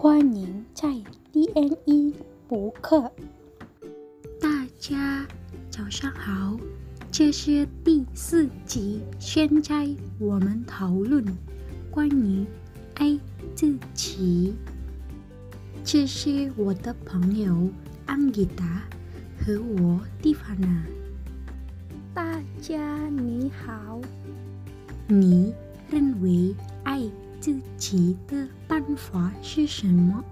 欢迎在 DNE 博客。大家早上好，这是第四集。现在我们讨论关于爱自己。这是我的朋友安吉达和我蒂凡娜。大家你好，你认为爱自己的办法是什么？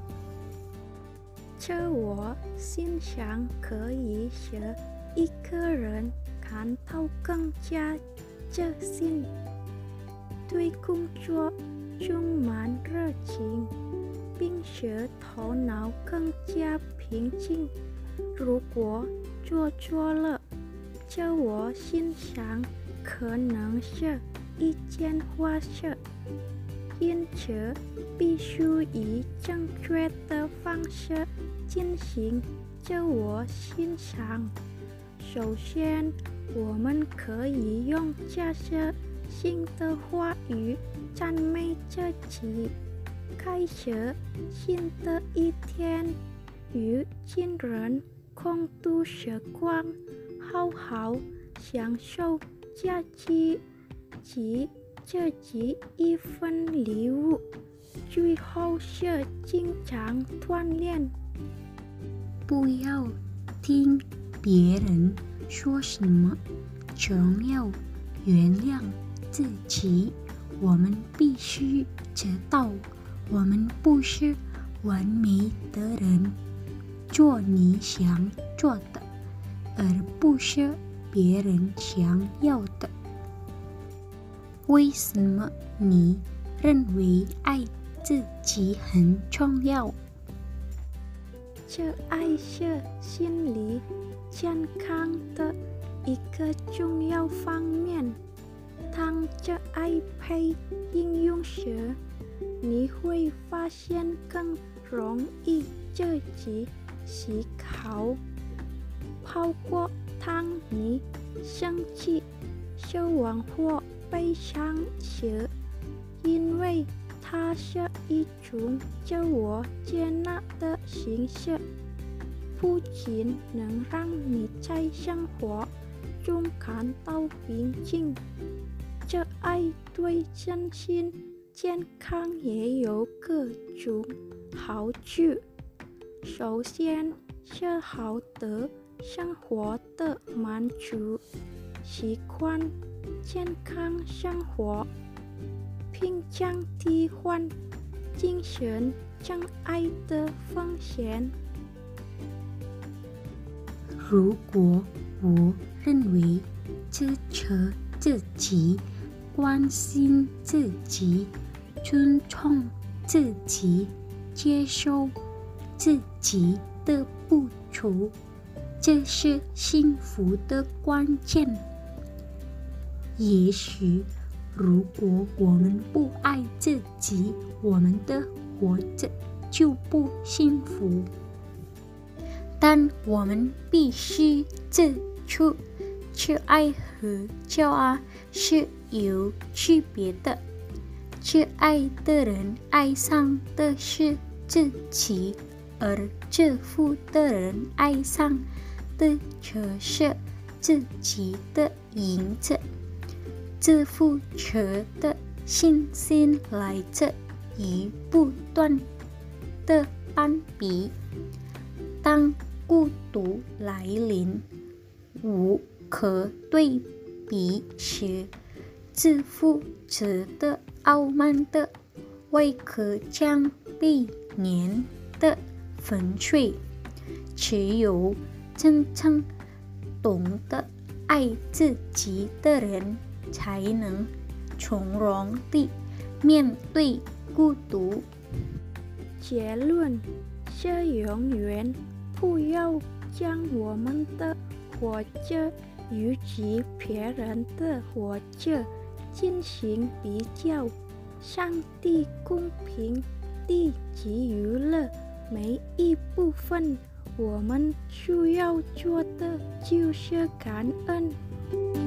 这我心想可以使一个人感到更加自信，对工作充满热情，并使头脑更加平静。如果做错了，这我心想可能是一件坏事。因此，必须以正确的方式进行自我欣赏。首先，我们可以用这些新的话语赞美自己。开始新的一天，与亲人共度时光，好好享受假期及。自己一份礼物，最后是经常锻炼。不要听别人说什么，总要原谅自己。我们必须知道，我们不是完美的人。做你想做的，而不是别人想要的。为什么你认为爱自己很重要？这爱是心理健康的一个重要方面。当这爱被应用时，你会发现更容易自己思考。包括当你生气、失望或悲伤时，因为它是一种自我接纳的形式，不仅能让你在生活中感到平静，这爱对身心健康也有各种好处。首先是好的生活的满足习惯。健康生活，并降低患精神障碍的风险。如果我认为支持自己、关心自己、尊重自己、接受自己的不足，这是幸福的关键。也许，如果我们不爱自己，我们的活着就不幸福。但我们必须指出，去爱和骄傲是有区别的。去爱的人爱上的是自己，而自负的人爱上的却是自己的影子。自负者的信心来自于不断的攀比。当孤独来临、无可对比时，自负者的傲慢的外壳将被碾得粉碎。只有真正懂得爱自己的人。才能从容地面对孤独。结论是：永远不要将我们的活着与其别人的活着进行比较。上帝公平地给予了每一部分，我们需要做的就是感恩。